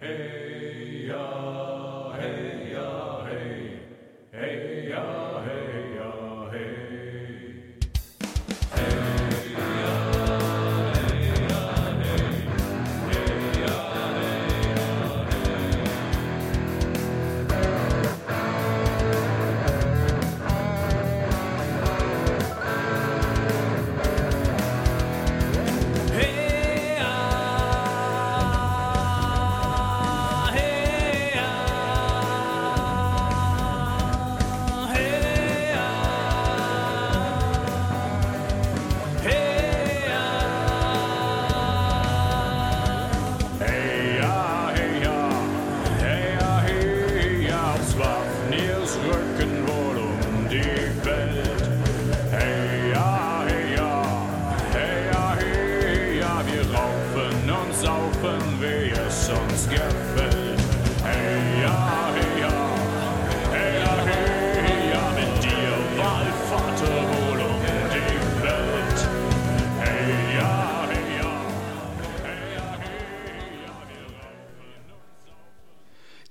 Hey ja, hey ja, hey, hey ja, hey ja, hey.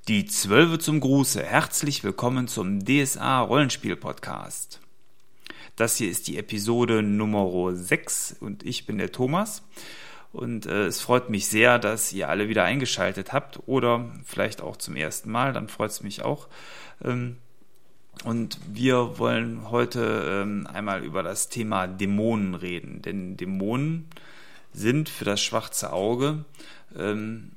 Die Zwölfe zum Gruße. Herzlich willkommen zum DSA Rollenspiel Podcast. Das hier ist die Episode Nummer 6 und ich bin der Thomas. Und äh, es freut mich sehr, dass ihr alle wieder eingeschaltet habt oder vielleicht auch zum ersten Mal, dann freut es mich auch. Ähm, und wir wollen heute ähm, einmal über das Thema Dämonen reden, denn Dämonen sind für das schwarze Auge ähm,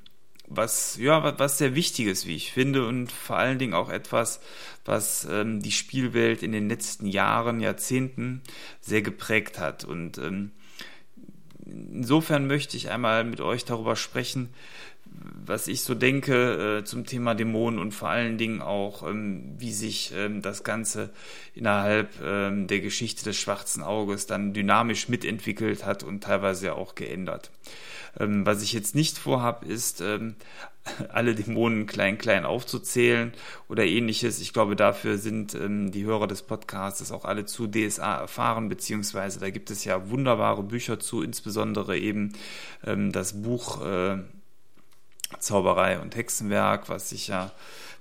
was ja was- sehr wichtiges, wie ich finde, und vor allen Dingen auch etwas, was ähm, die Spielwelt in den letzten Jahren, Jahrzehnten sehr geprägt hat. Und ähm, insofern möchte ich einmal mit euch darüber sprechen, was ich so denke äh, zum Thema Dämonen und vor allen Dingen auch, ähm, wie sich ähm, das Ganze innerhalb ähm, der Geschichte des schwarzen Auges dann dynamisch mitentwickelt hat und teilweise auch geändert. Ähm, was ich jetzt nicht vorhab, ist ähm, alle Dämonen klein klein aufzuzählen oder ähnliches. Ich glaube, dafür sind ähm, die Hörer des Podcasts auch alle zu DSA erfahren, beziehungsweise da gibt es ja wunderbare Bücher zu, insbesondere eben ähm, das Buch äh, Zauberei und Hexenwerk, was sich ja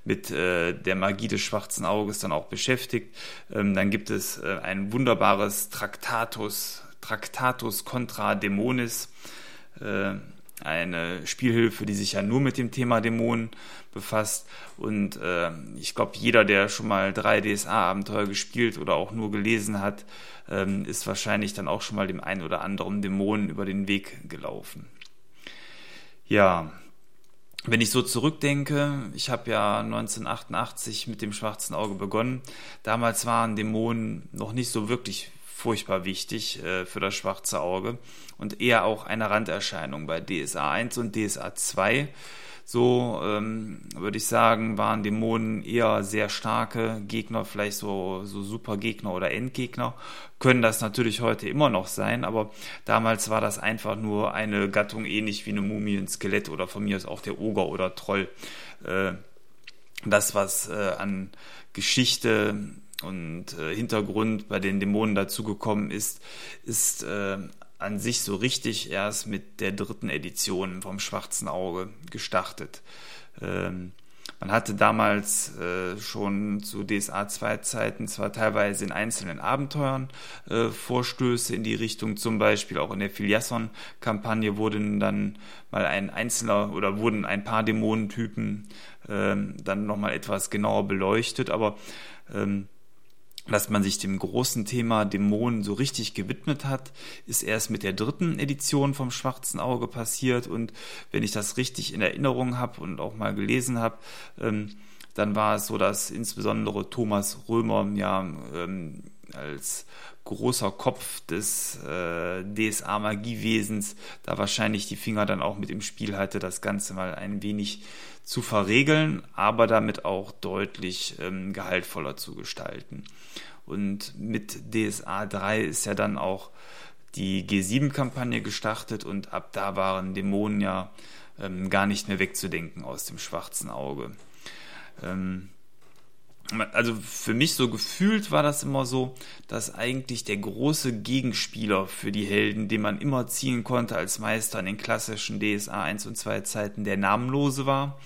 mit äh, der Magie des schwarzen Auges dann auch beschäftigt. Ähm, dann gibt es äh, ein wunderbares Traktatus, Traktatus contra Dämonis, äh, eine Spielhilfe, die sich ja nur mit dem Thema Dämonen befasst. Und äh, ich glaube, jeder, der schon mal 3 DSA-Abenteuer gespielt oder auch nur gelesen hat, ähm, ist wahrscheinlich dann auch schon mal dem einen oder anderen Dämonen über den Weg gelaufen. Ja, wenn ich so zurückdenke, ich habe ja 1988 mit dem schwarzen Auge begonnen. Damals waren Dämonen noch nicht so wirklich furchtbar wichtig äh, für das schwarze Auge und eher auch eine Randerscheinung bei DSA 1 und DSA 2. So ähm, würde ich sagen, waren Dämonen eher sehr starke Gegner, vielleicht so, so Supergegner oder Endgegner. Können das natürlich heute immer noch sein, aber damals war das einfach nur eine Gattung ähnlich wie eine Mumie, ein Skelett oder von mir aus auch der Oger oder Troll. Äh, das, was äh, an Geschichte und äh, Hintergrund bei den Dämonen dazugekommen ist, ist äh, an sich so richtig erst mit der dritten Edition vom Schwarzen Auge gestartet. Ähm, man hatte damals äh, schon zu DSA 2 Zeiten zwar teilweise in einzelnen Abenteuern äh, Vorstöße in die Richtung, zum Beispiel auch in der Filiasson-Kampagne wurden dann mal ein einzelner oder wurden ein paar Dämonentypen ähm, dann nochmal etwas genauer beleuchtet, aber ähm, dass man sich dem großen Thema Dämonen so richtig gewidmet hat, ist erst mit der dritten Edition vom Schwarzen Auge passiert. Und wenn ich das richtig in Erinnerung habe und auch mal gelesen habe, ähm, dann war es so, dass insbesondere Thomas Römer ja ähm, als großer Kopf des äh, DSA-Magiewesens da wahrscheinlich die Finger dann auch mit im Spiel hatte, das Ganze mal ein wenig zu verregeln, aber damit auch deutlich ähm, gehaltvoller zu gestalten. Und mit DSA 3 ist ja dann auch die G7-Kampagne gestartet und ab da waren Dämonen ja ähm, gar nicht mehr wegzudenken aus dem schwarzen Auge. Ähm, also für mich so gefühlt war das immer so, dass eigentlich der große Gegenspieler für die Helden, den man immer ziehen konnte als Meister in den klassischen DSA 1 und 2 Zeiten, der Namenlose war.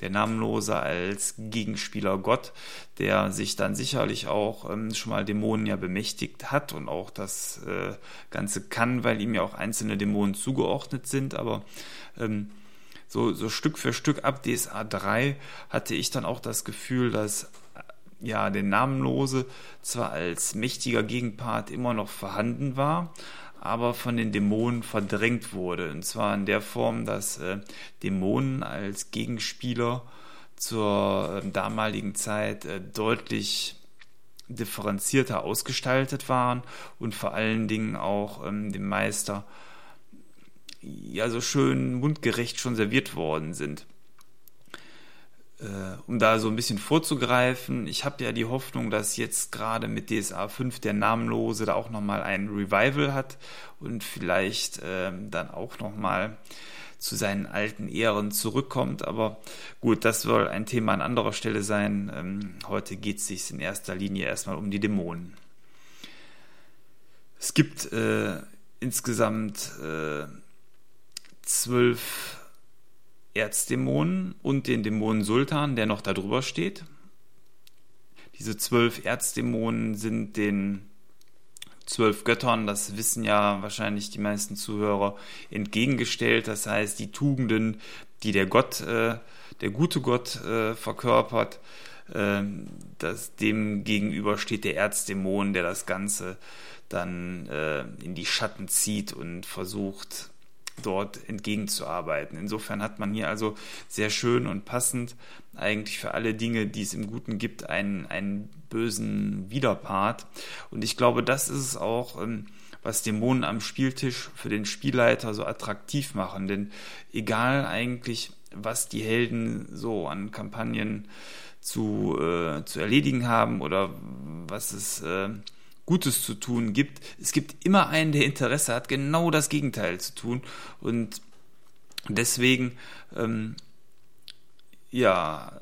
Der Namenlose als Gegenspieler Gott, der sich dann sicherlich auch ähm, schon mal Dämonen ja bemächtigt hat und auch das äh, Ganze kann, weil ihm ja auch einzelne Dämonen zugeordnet sind, aber ähm, so, so Stück für Stück ab DSA 3 hatte ich dann auch das Gefühl, dass ja, der Namenlose zwar als mächtiger Gegenpart immer noch vorhanden war, aber von den Dämonen verdrängt wurde. Und zwar in der Form, dass äh, Dämonen als Gegenspieler zur äh, damaligen Zeit äh, deutlich differenzierter ausgestaltet waren und vor allen Dingen auch ähm, dem Meister ja so schön mundgerecht schon serviert worden sind um da so ein bisschen vorzugreifen, ich habe ja die Hoffnung, dass jetzt gerade mit DSA 5 der Namenlose da auch nochmal ein Revival hat und vielleicht ähm, dann auch nochmal zu seinen alten Ehren zurückkommt. Aber gut, das soll ein Thema an anderer Stelle sein. Ähm, heute geht es sich in erster Linie erstmal um die Dämonen. Es gibt äh, insgesamt äh, zwölf Erzdämonen und den Dämonen Sultan, der noch darüber steht. Diese zwölf Erzdämonen sind den zwölf Göttern, das wissen ja wahrscheinlich die meisten Zuhörer, entgegengestellt. Das heißt, die Tugenden, die der Gott, äh, der gute Gott äh, verkörpert, äh, das, dem gegenüber steht der Erzdämon, der das Ganze dann äh, in die Schatten zieht und versucht, dort entgegenzuarbeiten. Insofern hat man hier also sehr schön und passend eigentlich für alle Dinge, die es im Guten gibt, einen, einen bösen Widerpart. Und ich glaube, das ist es auch, ähm, was Dämonen am Spieltisch für den Spielleiter so attraktiv machen. Denn egal eigentlich, was die Helden so an Kampagnen zu, äh, zu erledigen haben oder was es äh, Gutes zu tun gibt. Es gibt immer einen, der Interesse hat, genau das Gegenteil zu tun. Und deswegen, ähm, ja,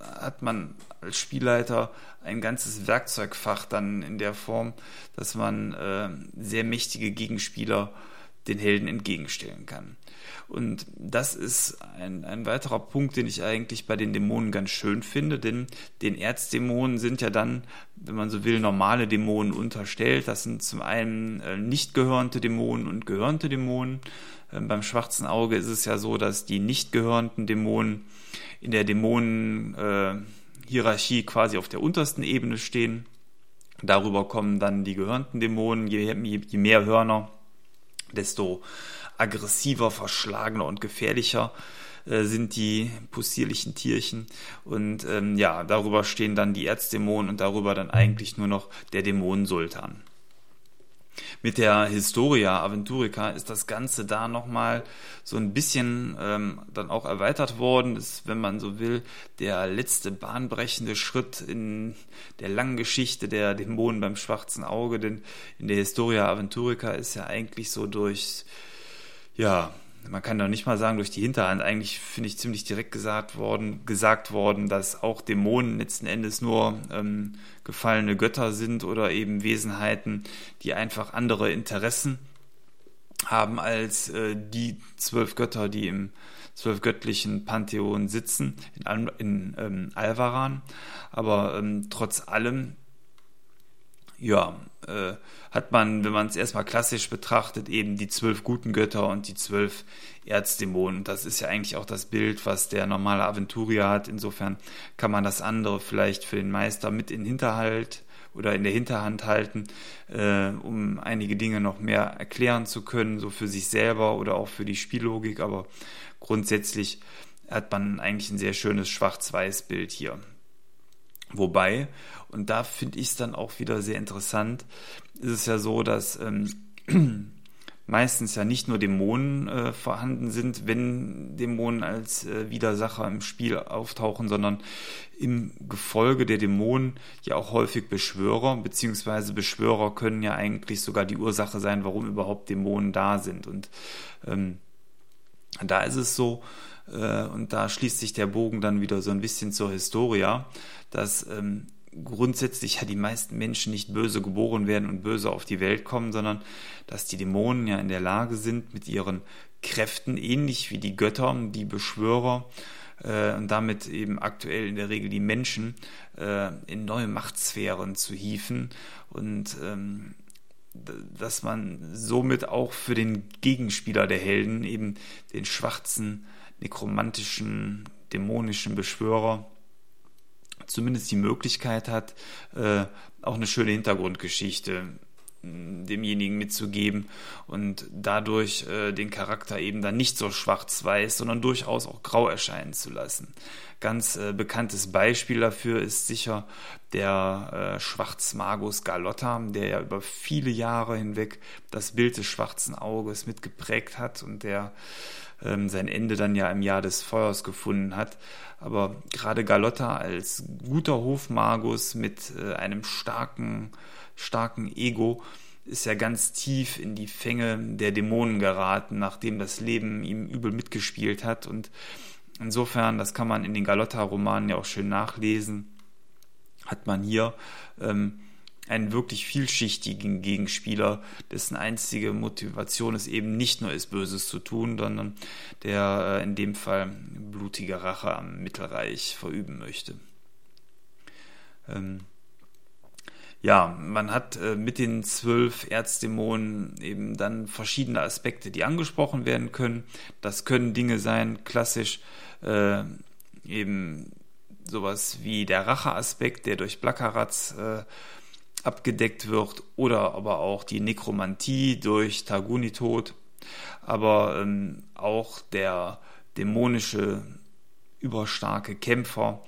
hat man als Spielleiter ein ganzes Werkzeugfach dann in der Form, dass man äh, sehr mächtige Gegenspieler den Helden entgegenstellen kann. Und das ist ein, ein weiterer Punkt, den ich eigentlich bei den Dämonen ganz schön finde, denn den Erzdämonen sind ja dann, wenn man so will, normale Dämonen unterstellt. Das sind zum einen äh, nicht gehörnte Dämonen und gehörnte Dämonen. Ähm, beim schwarzen Auge ist es ja so, dass die nicht gehörnten Dämonen in der Dämonenhierarchie äh, quasi auf der untersten Ebene stehen. Darüber kommen dann die gehörnten Dämonen, je, je mehr Hörner, desto aggressiver, verschlagener und gefährlicher äh, sind die possierlichen Tierchen. Und ähm, ja, darüber stehen dann die Erzdämonen und darüber dann eigentlich nur noch der Dämonensultan. Mit der Historia Aventurica ist das Ganze da nochmal so ein bisschen ähm, dann auch erweitert worden. Das ist, wenn man so will, der letzte bahnbrechende Schritt in der langen Geschichte der Dämonen beim schwarzen Auge. Denn in der Historia Aventurica ist ja eigentlich so durch ja, man kann doch nicht mal sagen durch die Hinterhand, eigentlich finde ich ziemlich direkt gesagt worden, gesagt worden, dass auch Dämonen letzten Endes nur ähm, gefallene Götter sind oder eben Wesenheiten, die einfach andere Interessen haben als äh, die zwölf Götter, die im zwölfgöttlichen Pantheon sitzen, in, in ähm, Alvaran. Aber ähm, trotz allem ja, äh, hat man, wenn man es erstmal klassisch betrachtet, eben die zwölf guten Götter und die zwölf Erzdämonen. Das ist ja eigentlich auch das Bild, was der normale Aventurier hat. Insofern kann man das andere vielleicht für den Meister mit in Hinterhalt oder in der Hinterhand halten, äh, um einige Dinge noch mehr erklären zu können, so für sich selber oder auch für die Spiellogik. Aber grundsätzlich hat man eigentlich ein sehr schönes Schwarz-Weiß-Bild hier. Wobei, und da finde ich es dann auch wieder sehr interessant, ist es ja so, dass ähm, meistens ja nicht nur Dämonen äh, vorhanden sind, wenn Dämonen als äh, Widersacher im Spiel auftauchen, sondern im Gefolge der Dämonen ja auch häufig Beschwörer, beziehungsweise Beschwörer können ja eigentlich sogar die Ursache sein, warum überhaupt Dämonen da sind. Und ähm, da ist es so, und da schließt sich der Bogen dann wieder so ein bisschen zur Historia, dass ähm, grundsätzlich ja die meisten Menschen nicht böse geboren werden und böse auf die Welt kommen, sondern dass die Dämonen ja in der Lage sind, mit ihren Kräften, ähnlich wie die Götter, die Beschwörer, äh, und damit eben aktuell in der Regel die Menschen äh, in neue Machtsphären zu hieven und ähm, dass man somit auch für den Gegenspieler der Helden, eben den schwarzen, nekromantischen, dämonischen Beschwörer, zumindest die Möglichkeit hat, äh, auch eine schöne Hintergrundgeschichte demjenigen mitzugeben und dadurch äh, den Charakter eben dann nicht so schwarz-weiß, sondern durchaus auch grau erscheinen zu lassen. Ganz äh, bekanntes Beispiel dafür ist sicher der Schwarzmagus Galotta, der ja über viele Jahre hinweg das Bild des schwarzen Auges mitgeprägt hat und der ähm, sein Ende dann ja im Jahr des Feuers gefunden hat. Aber gerade Galotta als guter Hofmagus mit äh, einem starken starken Ego ist ja ganz tief in die Fänge der Dämonen geraten, nachdem das Leben ihm übel mitgespielt hat. Und insofern, das kann man in den Galotta-Romanen ja auch schön nachlesen, hat man hier ähm, einen wirklich vielschichtigen Gegenspieler, dessen einzige Motivation es eben nicht nur ist, Böses zu tun, sondern der äh, in dem Fall blutige Rache am Mittelreich verüben möchte. Ähm, ja, man hat äh, mit den zwölf Erzdämonen eben dann verschiedene Aspekte, die angesprochen werden können. Das können Dinge sein, klassisch äh, eben sowas wie der Racheaspekt, der durch Blackeratz äh, abgedeckt wird, oder aber auch die Nekromantie durch Targunitod, aber ähm, auch der dämonische überstarke Kämpfer,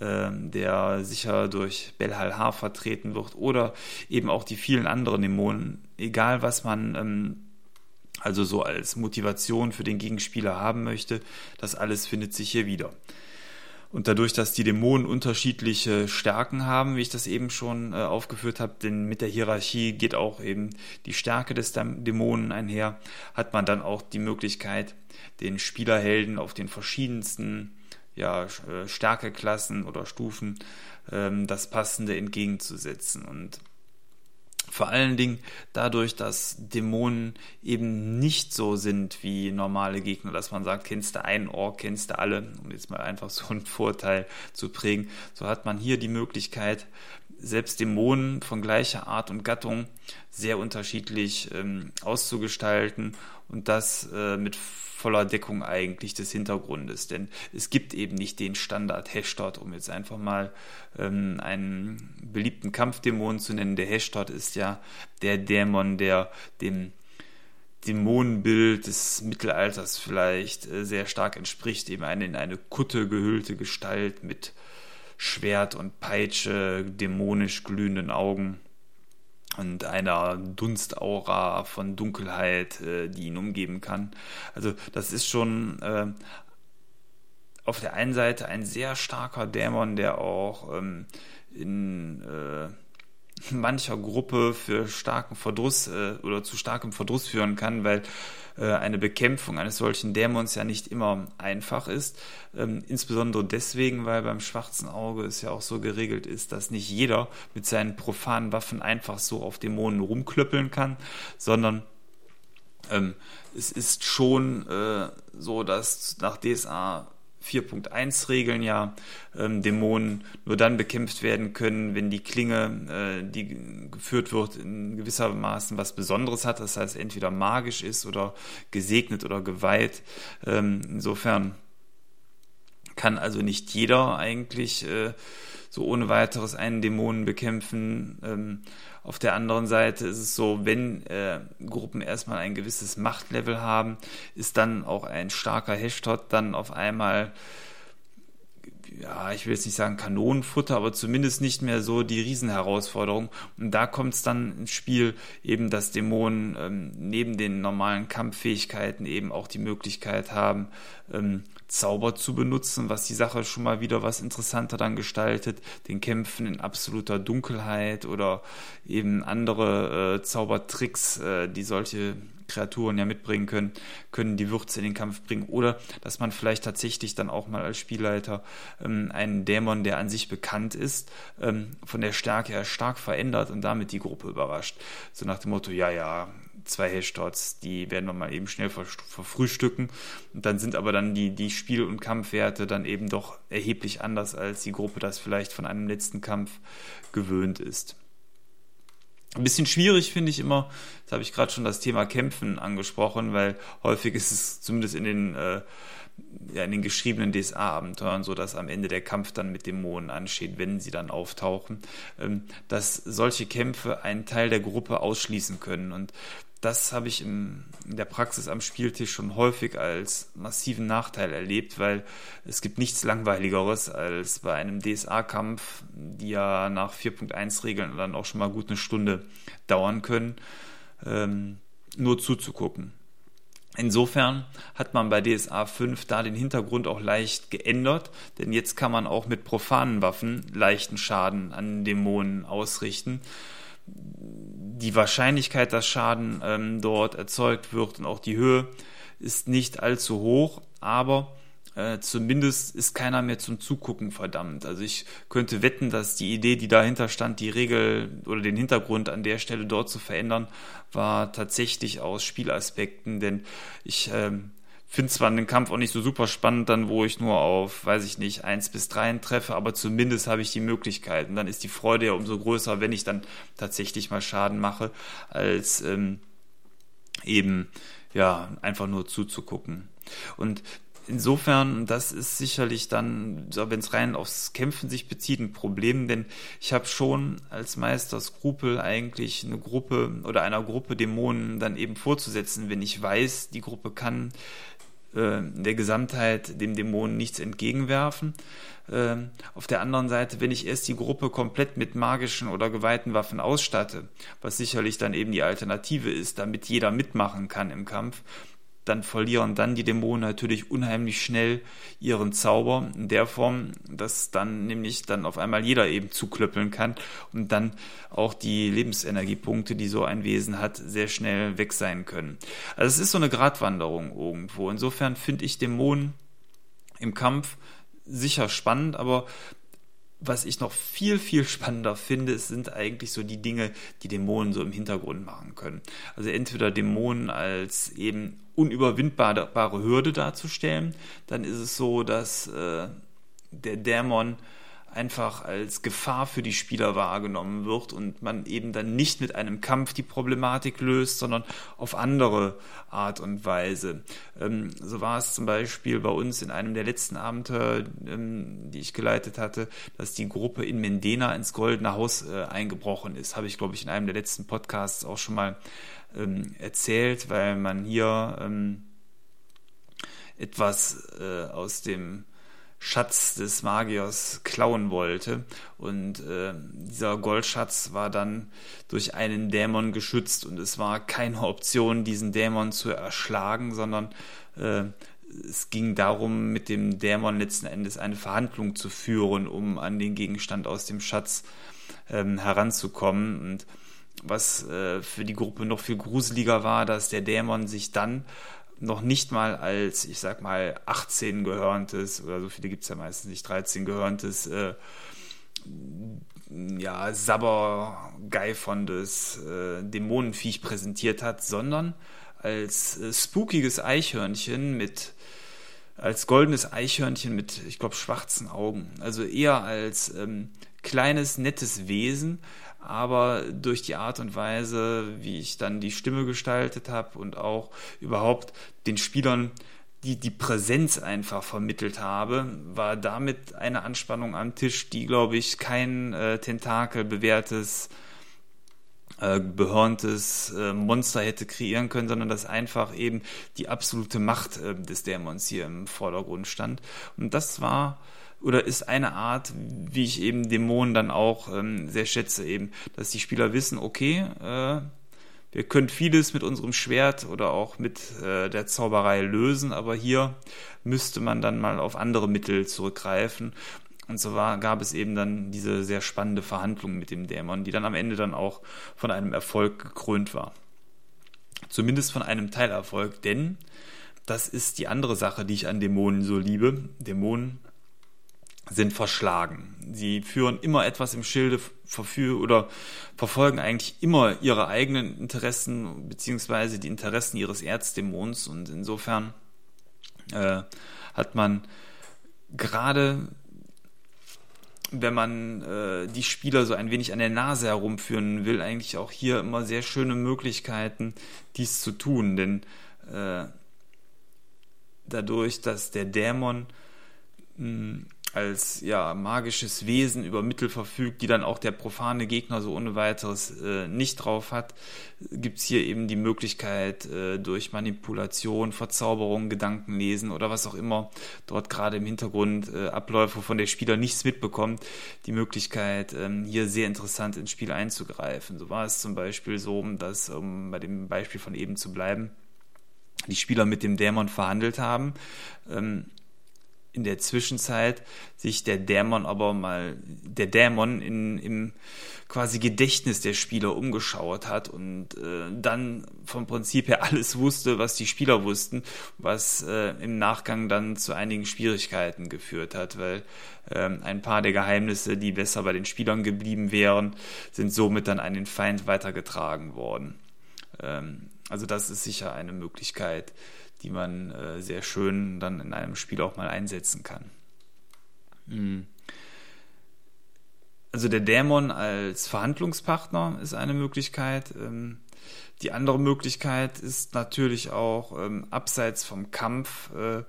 ähm, der sicher durch Belhalhar vertreten wird oder eben auch die vielen anderen Dämonen, egal was man ähm, also so als Motivation für den Gegenspieler haben möchte, das alles findet sich hier wieder. Und dadurch, dass die Dämonen unterschiedliche Stärken haben, wie ich das eben schon äh, aufgeführt habe, denn mit der Hierarchie geht auch eben die Stärke des Dämonen einher, hat man dann auch die Möglichkeit, den Spielerhelden auf den verschiedensten ja, äh, Stärkeklassen oder Stufen ähm, das Passende entgegenzusetzen. Und vor allen Dingen dadurch, dass Dämonen eben nicht so sind wie normale Gegner, dass man sagt, kennst du einen Ork, kennst du alle, um jetzt mal einfach so einen Vorteil zu prägen. So hat man hier die Möglichkeit, selbst Dämonen von gleicher Art und Gattung sehr unterschiedlich ähm, auszugestalten und das äh, mit voller Deckung eigentlich des Hintergrundes. Denn es gibt eben nicht den Standard Hashtod, um jetzt einfach mal ähm, einen beliebten Kampfdämon zu nennen. Der Hashtod ist ja der Dämon, der dem Dämonenbild des Mittelalters vielleicht äh, sehr stark entspricht, eben eine in eine Kutte gehüllte Gestalt mit Schwert und Peitsche, dämonisch glühenden Augen und einer Dunstaura von Dunkelheit, äh, die ihn umgeben kann. Also das ist schon äh, auf der einen Seite ein sehr starker Dämon, der auch ähm, in äh, mancher Gruppe für starken Verdruss äh, oder zu starkem Verdruss führen kann, weil äh, eine Bekämpfung eines solchen Dämons ja nicht immer einfach ist. Ähm, insbesondere deswegen, weil beim schwarzen Auge es ja auch so geregelt ist, dass nicht jeder mit seinen profanen Waffen einfach so auf Dämonen rumklöppeln kann, sondern ähm, es ist schon äh, so, dass nach DSA 4.1 Regeln ja ähm, Dämonen nur dann bekämpft werden können, wenn die Klinge, äh, die geführt wird, in gewissermaßen was Besonderes hat. Das heißt, entweder magisch ist oder gesegnet oder geweiht. Ähm, insofern kann also nicht jeder eigentlich äh, so ohne weiteres einen Dämonen bekämpfen. Ähm, auf der anderen Seite ist es so, wenn äh, Gruppen erstmal ein gewisses Machtlevel haben, ist dann auch ein starker Hashtag dann auf einmal ja, ich will jetzt nicht sagen Kanonenfutter, aber zumindest nicht mehr so die Riesenherausforderung. Und da kommt es dann ins Spiel, eben, dass Dämonen ähm, neben den normalen Kampffähigkeiten eben auch die Möglichkeit haben, ähm, Zauber zu benutzen, was die Sache schon mal wieder was interessanter dann gestaltet, den Kämpfen in absoluter Dunkelheit oder eben andere äh, Zaubertricks, äh, die solche Kreaturen ja mitbringen können, können die Würze in den Kampf bringen. Oder dass man vielleicht tatsächlich dann auch mal als Spielleiter ähm, einen Dämon, der an sich bekannt ist, ähm, von der Stärke her stark verändert und damit die Gruppe überrascht. So nach dem Motto, ja, ja, zwei Hashdots, die werden wir mal eben schnell verfrühstücken. Und dann sind aber dann die, die Spiel- und Kampfwerte dann eben doch erheblich anders, als die Gruppe das vielleicht von einem letzten Kampf gewöhnt ist. Ein bisschen schwierig finde ich immer, das habe ich gerade schon das Thema Kämpfen angesprochen, weil häufig ist es zumindest in den, äh, ja, in den geschriebenen DSA-Abenteuern so, dass am Ende der Kampf dann mit Dämonen ansteht, wenn sie dann auftauchen, ähm, dass solche Kämpfe einen Teil der Gruppe ausschließen können. Und das habe ich in, der Praxis am Spieltisch schon häufig als massiven Nachteil erlebt, weil es gibt nichts Langweiligeres als bei einem DSA-Kampf, die ja nach 4.1 Regeln dann auch schon mal gut eine Stunde dauern können, ähm, nur zuzugucken. Insofern hat man bei DSA 5 da den Hintergrund auch leicht geändert, denn jetzt kann man auch mit profanen Waffen leichten Schaden an Dämonen ausrichten. Die Wahrscheinlichkeit, dass Schaden ähm, dort erzeugt wird und auch die Höhe ist nicht allzu hoch, aber äh, zumindest ist keiner mehr zum Zugucken verdammt. Also ich könnte wetten, dass die Idee, die dahinter stand, die Regel oder den Hintergrund an der Stelle dort zu verändern, war tatsächlich aus Spielaspekten, denn ich ähm, finde zwar den Kampf auch nicht so super spannend, dann wo ich nur auf, weiß ich nicht, eins bis drei treffe, aber zumindest habe ich die Möglichkeit. Und dann ist die Freude ja umso größer, wenn ich dann tatsächlich mal Schaden mache, als ähm, eben ja einfach nur zuzugucken. Und insofern, das ist sicherlich dann, wenn es rein aufs Kämpfen sich bezieht, ein Problem, denn ich habe schon als Meister Skrupel eigentlich eine Gruppe oder einer Gruppe Dämonen dann eben vorzusetzen, wenn ich weiß, die Gruppe kann äh, der Gesamtheit dem Dämonen nichts entgegenwerfen. Ähm, auf der anderen Seite, wenn ich erst die Gruppe komplett mit magischen oder geweihten Waffen ausstatte, was sicherlich dann eben die Alternative ist, damit jeder mitmachen kann im Kampf, dann verlieren dann die Dämonen natürlich unheimlich schnell ihren Zauber in der Form, dass dann nämlich dann auf einmal jeder eben zuklöppeln kann und dann auch die Lebensenergiepunkte, die so ein Wesen hat, sehr schnell weg sein können. Also es ist so eine Gratwanderung irgendwo. Insofern finde ich Dämonen im Kampf sicher spannend, aber was ich noch viel, viel spannender finde, sind eigentlich so die Dinge, die Dämonen so im Hintergrund machen können. Also entweder Dämonen als eben unüberwindbare Hürde darzustellen, dann ist es so, dass äh, der Dämon einfach als Gefahr für die Spieler wahrgenommen wird und man eben dann nicht mit einem Kampf die Problematik löst, sondern auf andere Art und Weise. Ähm, so war es zum Beispiel bei uns in einem der letzten Abenteuer, ähm, die ich geleitet hatte, dass die Gruppe in Mendena ins Goldene Haus äh, eingebrochen ist. Habe ich, glaube ich, in einem der letzten Podcasts auch schon mal ähm, erzählt, weil man hier ähm, etwas äh, aus dem Schatz des Magiers klauen wollte. Und äh, dieser Goldschatz war dann durch einen Dämon geschützt und es war keine Option, diesen Dämon zu erschlagen, sondern äh, es ging darum, mit dem Dämon letzten Endes eine Verhandlung zu führen, um an den Gegenstand aus dem Schatz ähm, heranzukommen. Und was äh, für die Gruppe noch viel gruseliger war, dass der Dämon sich dann noch nicht mal als, ich sag mal, 18 gehörntes, oder so viele gibt es ja meistens nicht, 13 gehörntes, äh, ja, sabbergeifondes äh, Dämonenviech präsentiert hat, sondern als äh, spookiges Eichhörnchen mit als goldenes Eichhörnchen mit, ich glaube, schwarzen Augen. Also eher als ähm, kleines, nettes Wesen, aber durch die Art und Weise, wie ich dann die Stimme gestaltet habe und auch überhaupt den Spielern die, die Präsenz einfach vermittelt habe, war damit eine Anspannung am Tisch, die, glaube ich, kein äh, Tentakel bewährtes äh, behörntes äh, Monster hätte kreieren können, sondern dass einfach eben die absolute Macht äh, des Dämons hier im Vordergrund stand. Und das war oder ist eine Art, wie ich eben Dämonen dann auch ähm, sehr schätze, eben, dass die Spieler wissen, okay, äh, wir können vieles mit unserem Schwert oder auch mit äh, der Zauberei lösen, aber hier müsste man dann mal auf andere Mittel zurückgreifen. Und so war, gab es eben dann diese sehr spannende Verhandlung mit dem Dämon, die dann am Ende dann auch von einem Erfolg gekrönt war. Zumindest von einem Teilerfolg, denn das ist die andere Sache, die ich an Dämonen so liebe. Dämonen sind verschlagen. Sie führen immer etwas im Schilde oder verfolgen eigentlich immer ihre eigenen Interessen beziehungsweise die Interessen ihres Erzdämons und insofern äh, hat man gerade wenn man äh, die Spieler so ein wenig an der Nase herumführen will, eigentlich auch hier immer sehr schöne Möglichkeiten, dies zu tun. Denn äh, dadurch, dass der Dämon mh, als ja magisches Wesen über Mittel verfügt, die dann auch der profane Gegner so ohne weiteres äh, nicht drauf hat, gibt's hier eben die Möglichkeit, äh, durch Manipulation, Verzauberung, Gedankenlesen oder was auch immer dort gerade im Hintergrund äh, abläuft, wovon der Spieler nichts mitbekommt, die Möglichkeit, ähm, hier sehr interessant ins Spiel einzugreifen. So war es zum Beispiel so, dass, um bei dem Beispiel von eben zu bleiben, die Spieler mit dem Dämon verhandelt haben. Ähm, in der Zwischenzeit sich der Dämon aber mal, der Dämon in, im quasi Gedächtnis der Spieler umgeschaut hat und äh, dann vom Prinzip her alles wusste, was die Spieler wussten, was äh, im Nachgang dann zu einigen Schwierigkeiten geführt hat, weil äh, ein paar der Geheimnisse, die besser bei den Spielern geblieben wären, sind somit dann an den Feind weitergetragen worden. Ähm, also das ist sicher eine Möglichkeit, die man äh, sehr schön dann in einem Spiel auch mal einsetzen kann. Mhm. Also der Dämon als Verhandlungspartner ist eine Möglichkeit. Ähm, die andere Möglichkeit ist natürlich auch ähm, abseits vom Kampf äh,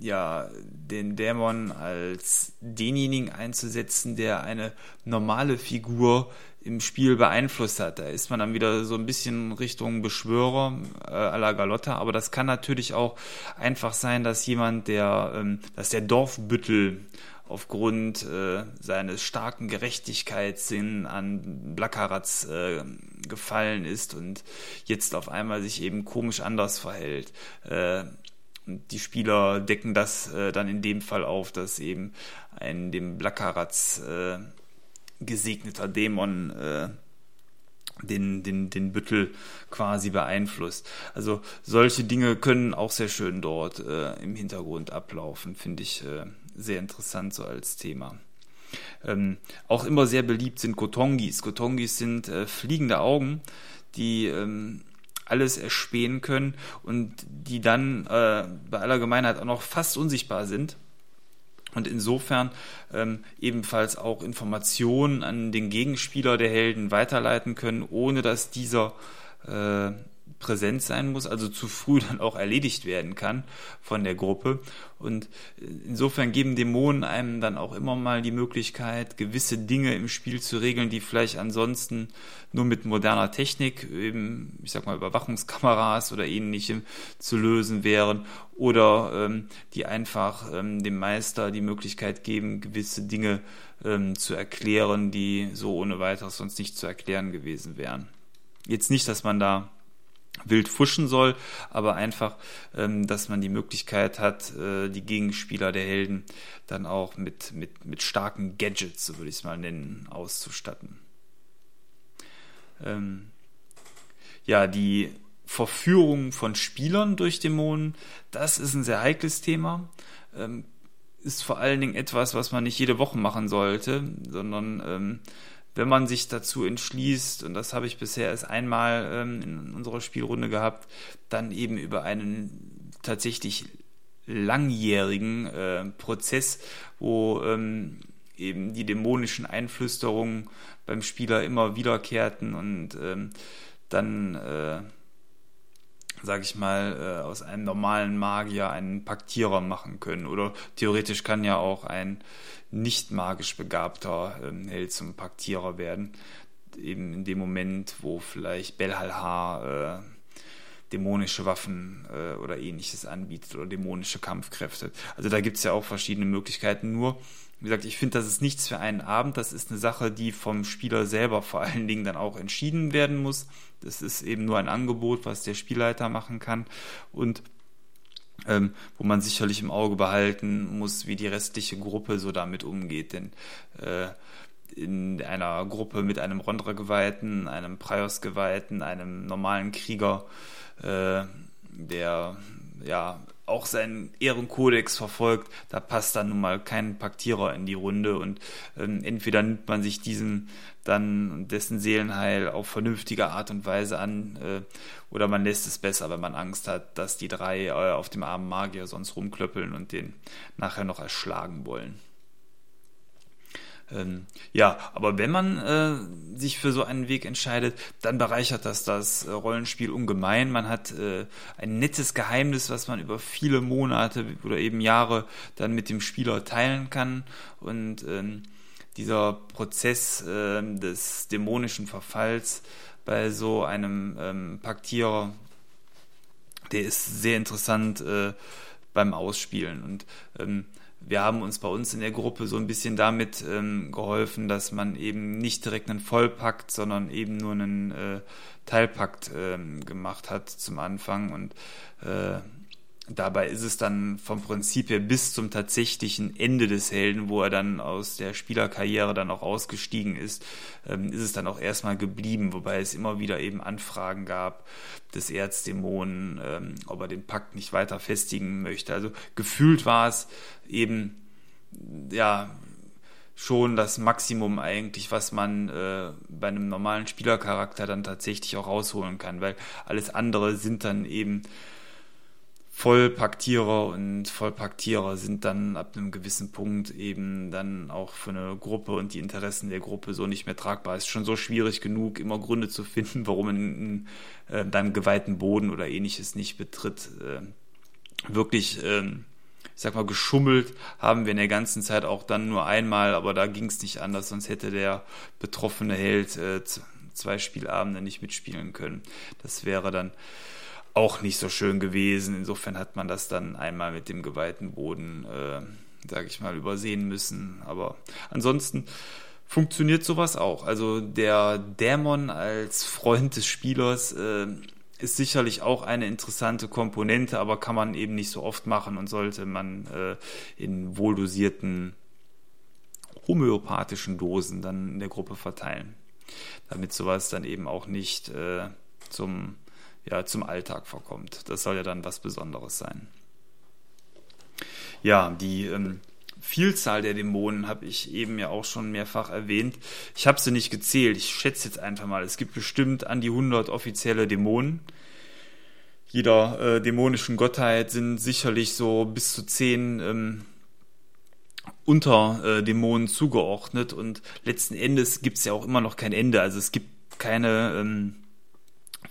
ja, den Dämon als denjenigen einzusetzen, der eine normale Figur im Spiel beeinflusst hat. Da ist man dann wieder so ein bisschen Richtung Beschwörer äh, à la Galotta, aber das kann natürlich auch einfach sein, dass jemand, der, ähm, dass der Dorfbüttel aufgrund äh, seines starken Gerechtigkeitssinn an Blackaratz äh, gefallen ist und jetzt auf einmal sich eben komisch anders verhält. Äh, die Spieler decken das äh, dann in dem Fall auf, dass eben ein dem Blackaratz äh, gesegneter Dämon äh, den, den, den Büttel quasi beeinflusst. Also solche Dinge können auch sehr schön dort äh, im Hintergrund ablaufen, finde ich äh, sehr interessant so als Thema. Ähm, auch immer sehr beliebt sind Kotongis. Kotongis sind äh, fliegende Augen, die ähm, alles erspähen können und die dann äh, bei aller Gemeinheit auch noch fast unsichtbar sind und insofern ähm, ebenfalls auch Informationen an den Gegenspieler der Helden weiterleiten können, ohne dass dieser äh, präsent sein muss, also zu früh dann auch erledigt werden kann von der Gruppe. Und insofern geben Dämonen einem dann auch immer mal die Möglichkeit, gewisse Dinge im Spiel zu regeln, die vielleicht ansonsten nur mit moderner Technik, eben, ich sag mal, Überwachungskameras oder ähnlichem zu lösen wären oder ähm, die einfach ähm, dem Meister die Möglichkeit geben, gewisse Dinge ähm, zu erklären, die so ohne weiteres sonst nicht zu erklären gewesen wären. Jetzt nicht, dass man da wild fuschen soll, aber einfach, ähm, dass man die Möglichkeit hat, äh, die Gegenspieler der Helden dann auch mit, mit, mit starken Gadgets, so würde ich es mal nennen, auszustatten. Ähm, ja, die Verführung von Spielern durch Dämonen, das ist ein sehr heikles Thema. Ähm, ist vor allen Dingen etwas, was man nicht jede Woche machen sollte, sondern ähm, wenn man sich dazu entschließt, und das habe ich bisher erst einmal ähm, in unserer Spielrunde gehabt, dann eben über einen tatsächlich langjährigen äh, Prozess, wo ähm, eben die dämonischen Einflüsterungen beim Spieler immer wiederkehrten und ähm, dann, äh, sage ich mal, äh, aus einem normalen Magier einen Paktierer machen können. Oder theoretisch kann ja auch ein nicht magisch begabter ähm, Held zum Paktierer werden. Eben in dem Moment, wo vielleicht Belhalhar äh, dämonische Waffen äh, oder ähnliches anbietet oder dämonische Kampfkräfte. Also da gibt es ja auch verschiedene Möglichkeiten. Nur, wie gesagt, ich finde, das ist nichts für einen Abend. Das ist eine Sache, die vom Spieler selber vor allen Dingen dann auch entschieden werden muss. Das ist eben nur ein Angebot, was der Spielleiter machen kann. Und ähm, wo man sicherlich im Auge behalten muss, wie die restliche Gruppe so damit umgeht. Denn äh, in einer Gruppe mit einem Rondra-Geweihten, einem Praios-Geweihten, einem normalen Krieger, äh, der ja auch seinen Ehrenkodex verfolgt, da passt dann nun mal kein Paktierer in die Runde und ähm, entweder nimmt man sich diesen dann dessen Seelenheil auf vernünftige Art und Weise an äh, oder man lässt es besser, wenn man Angst hat, dass die drei äh, auf dem armen Magier sonst rumklöppeln und den nachher noch erschlagen wollen. Ähm, ja, aber wenn man äh, sich für so einen Weg entscheidet, dann bereichert das das äh, Rollenspiel ungemein. Man hat äh, ein nettes Geheimnis, was man über viele Monate oder eben Jahre dann mit dem Spieler teilen kann. Und ähm, dieser Prozess äh, des dämonischen Verfalls bei so einem ähm, Paktierer, der ist sehr interessant äh, beim Ausspielen. Und ähm, wir haben uns bei uns in der Gruppe so ein bisschen damit ähm, geholfen, dass man eben nicht direkt einen Vollpakt, sondern eben nur einen äh, Teilpakt ähm, gemacht hat zum Anfang. Und äh, dabei ist es dann vom Prinzip her bis zum tatsächlichen Ende des Helden, wo er dann aus der Spielerkarriere dann auch ausgestiegen ist, ähm, ist es dann auch erstmal geblieben, wobei es immer wieder eben Anfragen gab des Erzdämonen, ähm, ob er den Pakt nicht weiter festigen möchte. Also gefühlt war es eben, ja, schon das Maximum eigentlich, was man äh, bei einem normalen Spielercharakter dann tatsächlich auch rausholen kann, weil alles andere sind dann eben Vollpaktierer und Vollpaktierer sind dann ab einem gewissen Punkt eben dann auch für eine Gruppe und die Interessen der Gruppe so nicht mehr tragbar. Ist schon so schwierig genug, immer Gründe zu finden, warum man äh, dann geweihten Boden oder ähnliches nicht betritt. Äh, wirklich, äh, ich sag mal, geschummelt haben wir in der ganzen Zeit auch dann nur einmal, aber da ging es nicht anders, sonst hätte der betroffene Held äh, zwei Spielabende nicht mitspielen können. Das wäre dann auch nicht so schön gewesen. Insofern hat man das dann einmal mit dem geweihten Boden, äh, sage ich mal, übersehen müssen. Aber ansonsten funktioniert sowas auch. Also der Dämon als Freund des Spielers äh, ist sicherlich auch eine interessante Komponente, aber kann man eben nicht so oft machen und sollte man äh, in wohldosierten homöopathischen Dosen dann in der Gruppe verteilen, damit sowas dann eben auch nicht äh, zum ja, zum Alltag verkommt. Das soll ja dann was Besonderes sein. Ja, die ähm, Vielzahl der Dämonen habe ich eben ja auch schon mehrfach erwähnt. Ich habe sie nicht gezählt. Ich schätze jetzt einfach mal, es gibt bestimmt an die 100 offizielle Dämonen. Jeder äh, dämonischen Gottheit sind sicherlich so bis zu 10 ähm, Unterdämonen äh, zugeordnet und letzten Endes gibt es ja auch immer noch kein Ende. Also es gibt keine ähm,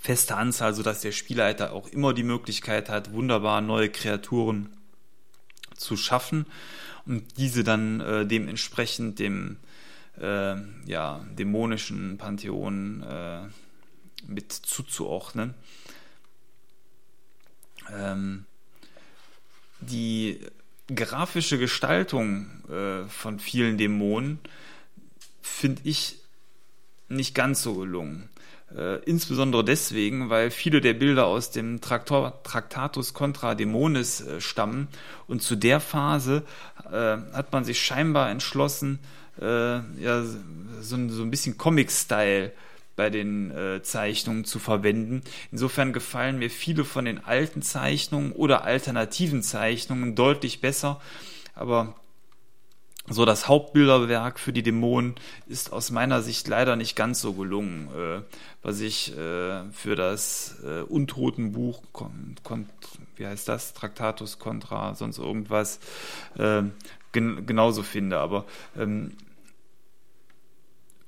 feste Anzahl, sodass der Spielleiter auch immer die Möglichkeit hat, wunderbar neue Kreaturen zu schaffen und diese dann äh, dementsprechend dem äh, ja, dämonischen Pantheon äh, mit zuzuordnen. Ähm, die grafische Gestaltung äh, von vielen Dämonen finde ich nicht ganz so gelungen. Äh, insbesondere deswegen, weil viele der Bilder aus dem Traktor, Tractatus contra Dämonis äh, stammen. Und zu der Phase äh, hat man sich scheinbar entschlossen, äh, ja, so, so, ein bisschen Comic-Style bei den äh, Zeichnungen zu verwenden. Insofern gefallen mir viele von den alten Zeichnungen oder alternativen Zeichnungen deutlich besser. Aber so das Hauptbilderwerk für die Dämonen ist aus meiner Sicht leider nicht ganz so gelungen, äh, was ich äh, für das äh, Untotenbuch, wie heißt das, Traktatus contra, sonst irgendwas, äh, gen genauso finde. Aber ähm,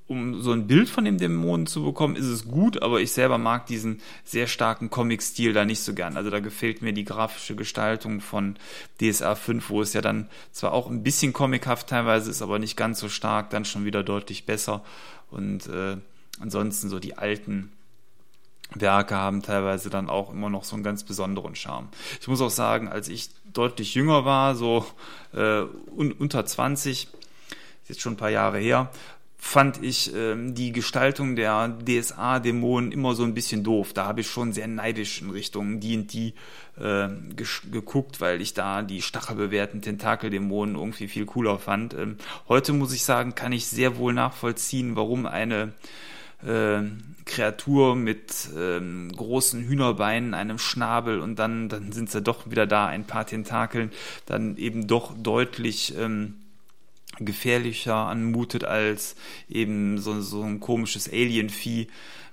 um so ein Bild von dem Dämonen zu bekommen, ist es gut, aber ich selber mag diesen sehr starken Comic-Stil da nicht so gern. Also da gefällt mir die grafische Gestaltung von DSA 5, wo es ja dann zwar auch ein bisschen comichaft teilweise ist, aber nicht ganz so stark, dann schon wieder deutlich besser. Und äh, ansonsten so die alten Werke haben teilweise dann auch immer noch so einen ganz besonderen Charme. Ich muss auch sagen, als ich deutlich jünger war, so äh, un unter 20, jetzt schon ein paar Jahre her, fand ich ähm, die Gestaltung der DSA-Dämonen immer so ein bisschen doof. Da habe ich schon sehr neidisch in Richtung D&D äh, geguckt, weil ich da die stachelbewehrten Tentakeldämonen irgendwie viel cooler fand. Ähm, heute muss ich sagen, kann ich sehr wohl nachvollziehen, warum eine äh, Kreatur mit ähm, großen Hühnerbeinen, einem Schnabel und dann, dann sind sie doch wieder da, ein paar Tentakeln, dann eben doch deutlich ähm, gefährlicher anmutet als eben so, so ein komisches Alien-Vieh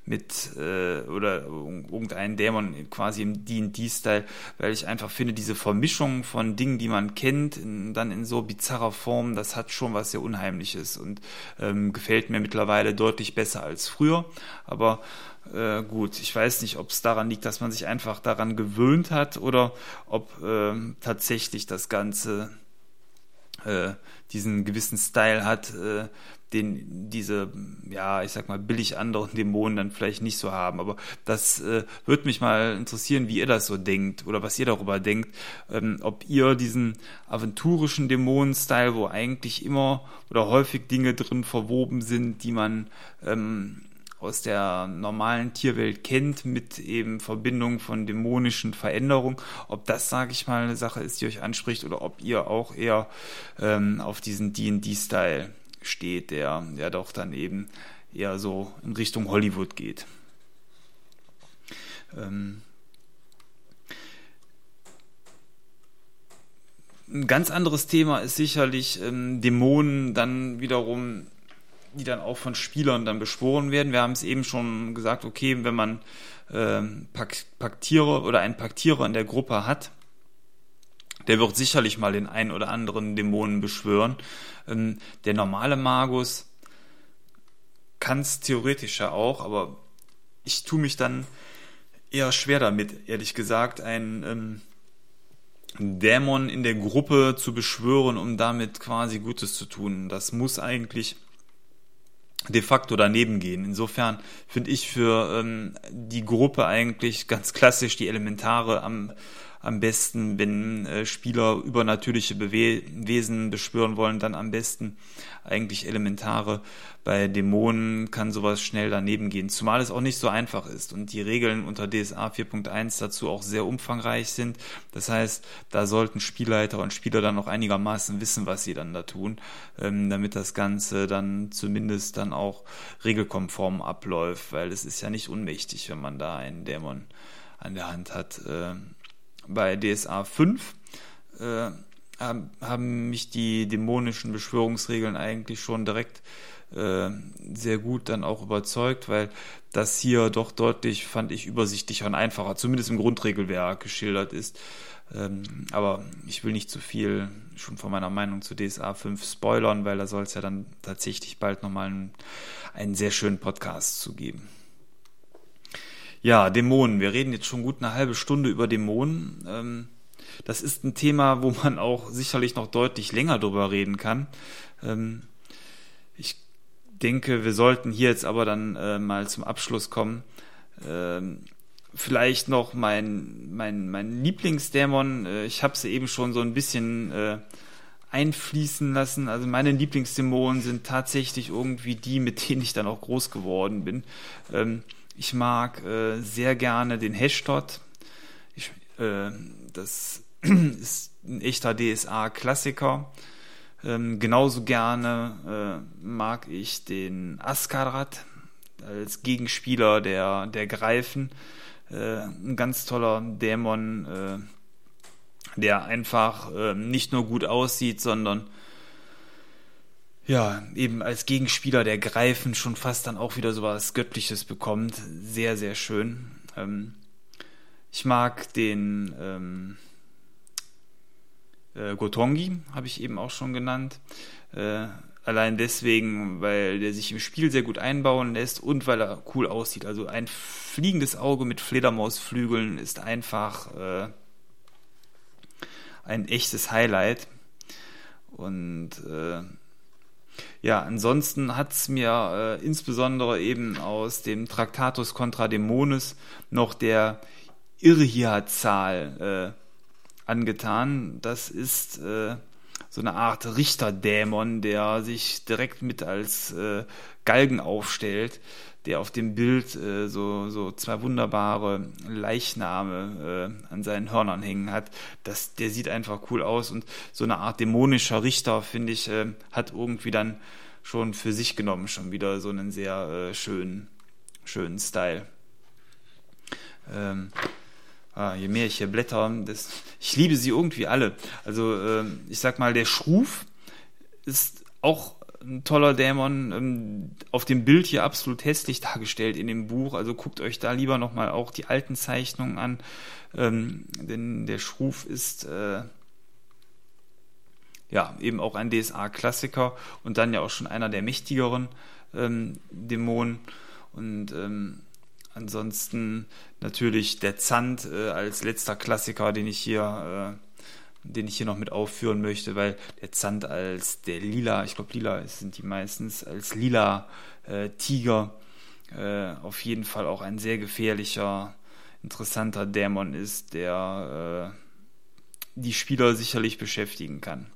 mit äh, oder irgendein Dämon quasi im D&D-Style, weil ich einfach finde, diese Vermischung von Dingen, die man kennt, in, dann in so bizarrer Form, das hat schon was sehr Unheimliches und ähm, gefällt mir mittlerweile deutlich besser als früher. Aber äh, gut, ich weiß nicht, ob es daran liegt, dass man sich einfach daran gewöhnt hat oder ob äh, tatsächlich das Ganze äh, diesen gewissen Style hat, äh, den diese, ja, ich sag mal, billig anderen Dämonen dann vielleicht nicht so haben. Aber das äh, würde mich mal interessieren, wie ihr das so denkt oder was ihr darüber denkt, ähm, ob ihr diesen aventurischen Dämonen-Style, wo eigentlich immer oder häufig Dinge drin verwoben sind, die man ähm, aus der normalen Tierwelt kennt, mit eben Verbindung von dämonischen Veränderungen. Ob das, sage ich mal, eine Sache ist, die euch anspricht, oder ob ihr auch eher ähm, auf diesen D&D-Style steht, der, der doch dann eben eher so in Richtung Hollywood geht. Ähm, ein ganz anderes Thema ist sicherlich ähm, Dämonen dann wiederum die dann auch von Spielern dann beschworen werden. Wir haben es eben schon gesagt, okay, wenn man äh, Paktierer oder einen Paktierer in der Gruppe hat, der wird sicherlich mal den einen oder anderen Dämonen beschwören. Ähm, der normale Magus kann es theoretisch ja auch, aber ich tue mich dann eher schwer damit, ehrlich gesagt, einen ähm, Dämon in der Gruppe zu beschwören, um damit quasi Gutes zu tun. Das muss eigentlich de facto daneben gehen. Insofern finde ich für ähm, die Gruppe eigentlich ganz klassisch die Elementare am am besten, wenn äh, Spieler übernatürliche Bewe Wesen beschwören wollen, dann am besten eigentlich Elementare. Bei Dämonen kann sowas schnell daneben gehen, zumal es auch nicht so einfach ist und die Regeln unter DSA 4.1 dazu auch sehr umfangreich sind. Das heißt, da sollten Spielleiter und Spieler dann auch einigermaßen wissen, was sie dann da tun, ähm, damit das Ganze dann zumindest dann auch regelkonform abläuft, weil es ist ja nicht unmächtig, wenn man da einen Dämon an der Hand hat. Äh, bei DSA 5 äh, haben mich die dämonischen Beschwörungsregeln eigentlich schon direkt äh, sehr gut dann auch überzeugt, weil das hier doch deutlich, fand ich, übersichtlicher und einfacher, zumindest im Grundregelwerk geschildert ist. Ähm, aber ich will nicht zu viel schon von meiner Meinung zu DSA 5 spoilern, weil da soll es ja dann tatsächlich bald nochmal einen, einen sehr schönen Podcast zu geben. Ja, Dämonen. Wir reden jetzt schon gut eine halbe Stunde über Dämonen. Ähm, das ist ein Thema, wo man auch sicherlich noch deutlich länger drüber reden kann. Ähm, ich denke, wir sollten hier jetzt aber dann äh, mal zum Abschluss kommen. Ähm, vielleicht noch mein, mein, mein Lieblingsdämon. Äh, ich habe sie eben schon so ein bisschen äh, einfließen lassen. Also meine Lieblingsdämonen sind tatsächlich irgendwie die, mit denen ich dann auch groß geworden bin. Ich mag äh, sehr gerne den Hashtod. Ich, äh, das ist ein echter DSA-Klassiker. Ähm, genauso gerne äh, mag ich den Askarat als Gegenspieler der, der Greifen. Äh, ein ganz toller Dämon, äh, der einfach äh, nicht nur gut aussieht, sondern ja, eben als Gegenspieler der Greifen schon fast dann auch wieder so was Göttliches bekommt. Sehr, sehr schön. Ähm, ich mag den ähm, äh, Gotongi, habe ich eben auch schon genannt. Äh, allein deswegen, weil der sich im Spiel sehr gut einbauen lässt und weil er cool aussieht. Also ein fliegendes Auge mit Fledermausflügeln ist einfach äh, ein echtes Highlight. Und äh, ja, ansonsten hat es mir äh, insbesondere eben aus dem Tractatus contra Demones noch der Irhia-Zahl äh, angetan. Das ist äh, so eine Art Richterdämon, der sich direkt mit als äh, Galgen aufstellt, der auf dem Bild äh, so, so zwei wunderbare Leichname äh, an seinen Hörnern hängen hat. Das, der sieht einfach cool aus und so eine Art dämonischer Richter, finde ich, äh, hat irgendwie dann schon für sich genommen schon wieder so einen sehr äh, schönen, schönen Style. Ähm, ah, je mehr ich hier blätter, das, ich liebe sie irgendwie alle. Also äh, ich sag mal, der Schruf ist auch ein toller Dämon, ähm, auf dem Bild hier absolut hässlich dargestellt in dem Buch. Also guckt euch da lieber nochmal auch die alten Zeichnungen an, ähm, denn der Schruf ist äh, ja eben auch ein DSA-Klassiker und dann ja auch schon einer der mächtigeren ähm, Dämonen. Und ähm, ansonsten natürlich der Zand äh, als letzter Klassiker, den ich hier äh, den ich hier noch mit aufführen möchte, weil der Zand als der lila, ich glaube lila sind die meistens, als lila äh, Tiger äh, auf jeden Fall auch ein sehr gefährlicher, interessanter Dämon ist, der äh, die Spieler sicherlich beschäftigen kann.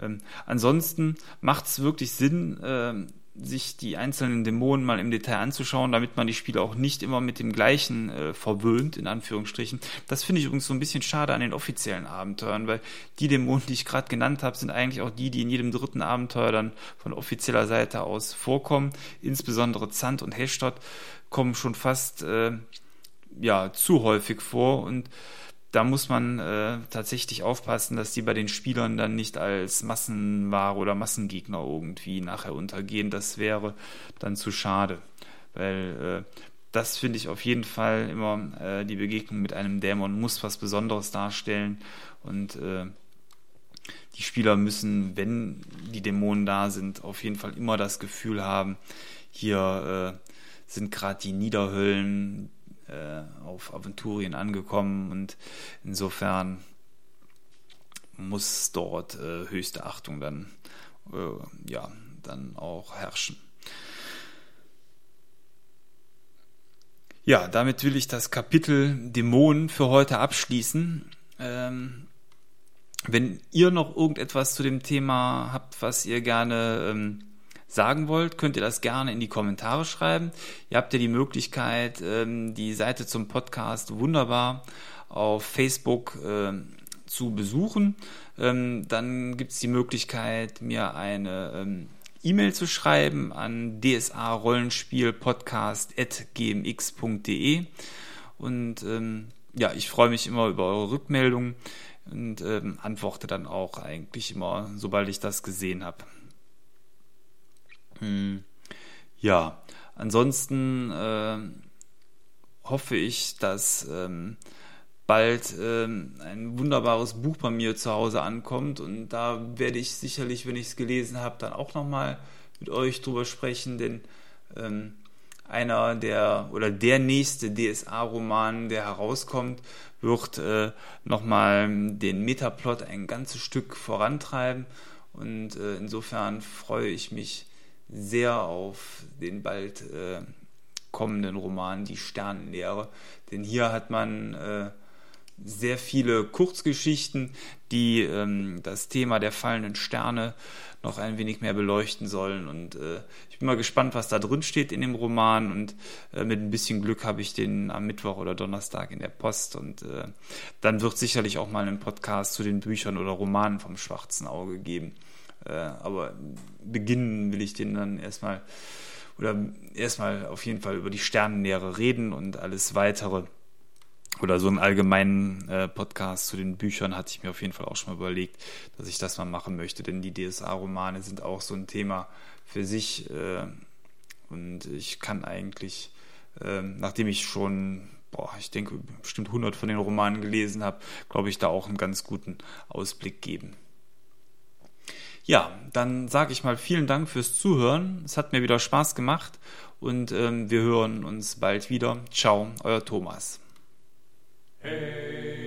Ähm, ansonsten macht es wirklich Sinn, äh, sich die einzelnen Dämonen mal im Detail anzuschauen, damit man die Spiele auch nicht immer mit dem gleichen äh, verwöhnt, in Anführungsstrichen. Das finde ich übrigens so ein bisschen schade an den offiziellen Abenteuern, weil die Dämonen, die ich gerade genannt habe, sind eigentlich auch die, die in jedem dritten Abenteuer dann von offizieller Seite aus vorkommen. Insbesondere Zand und Hestot kommen schon fast äh, ja, zu häufig vor und da muss man äh, tatsächlich aufpassen, dass die bei den Spielern dann nicht als Massenware oder Massengegner irgendwie nachher untergehen. Das wäre dann zu schade, weil äh, das finde ich auf jeden Fall immer, äh, die Begegnung mit einem Dämon muss was Besonderes darstellen und äh, die Spieler müssen, wenn die Dämonen da sind, auf jeden Fall immer das Gefühl haben, hier äh, sind gerade die Niederhöllen, auf Aventurien angekommen und insofern muss dort äh, höchste Achtung dann äh, ja dann auch herrschen. Ja, damit will ich das Kapitel Dämonen für heute abschließen. Ähm, wenn ihr noch irgendetwas zu dem Thema habt, was ihr gerne ähm, sagen wollt, könnt ihr das gerne in die Kommentare schreiben. Ihr habt ja die Möglichkeit, ähm, die Seite zum Podcast wunderbar auf Facebook ähm, zu besuchen. Ähm, dann gibt es die Möglichkeit, mir eine E-Mail zu schreiben an dsa-rollenspielpodcast.gmx.de und ja, ich freue mich immer über eure Rückmeldungen und ähm, antworte dann auch eigentlich immer, sobald ich das gesehen habe. Hm. Ja, ansonsten äh, hoffe ich, dass ähm, bald ähm, ein wunderbares Buch bei mir zu Hause ankommt. Und da werde ich sicherlich, wenn ich es gelesen habe, dann auch nochmal mit euch drüber sprechen, denn ähm, einer der oder der nächste DSA-Roman, der herauskommt, wird äh, nochmal den Metaplot ein ganzes Stück vorantreiben. Und äh, insofern freue ich mich sehr auf den bald äh, kommenden Roman Die Sternenlehre. Denn hier hat man äh, sehr viele Kurzgeschichten, die ähm, das Thema der fallenden Sterne noch ein wenig mehr beleuchten sollen. Und äh, ich bin mal gespannt, was da drin steht in dem Roman. Und äh, mit ein bisschen Glück habe ich den am Mittwoch oder Donnerstag in der Post. Und äh, dann wird sicherlich auch mal einen Podcast zu den Büchern oder Romanen vom Schwarzen Auge geben. Äh, aber beginnen will ich den dann erstmal oder erstmal auf jeden Fall über die Sternenlehre reden und alles weitere oder so einen allgemeinen äh, Podcast zu den Büchern hatte ich mir auf jeden Fall auch schon mal überlegt, dass ich das mal machen möchte, denn die DSA-Romane sind auch so ein Thema für sich äh, und ich kann eigentlich, äh, nachdem ich schon, boah, ich denke, bestimmt 100 von den Romanen gelesen habe, glaube ich, da auch einen ganz guten Ausblick geben. Ja, dann sage ich mal vielen Dank fürs Zuhören. Es hat mir wieder Spaß gemacht und ähm, wir hören uns bald wieder. Ciao, euer Thomas. Hey,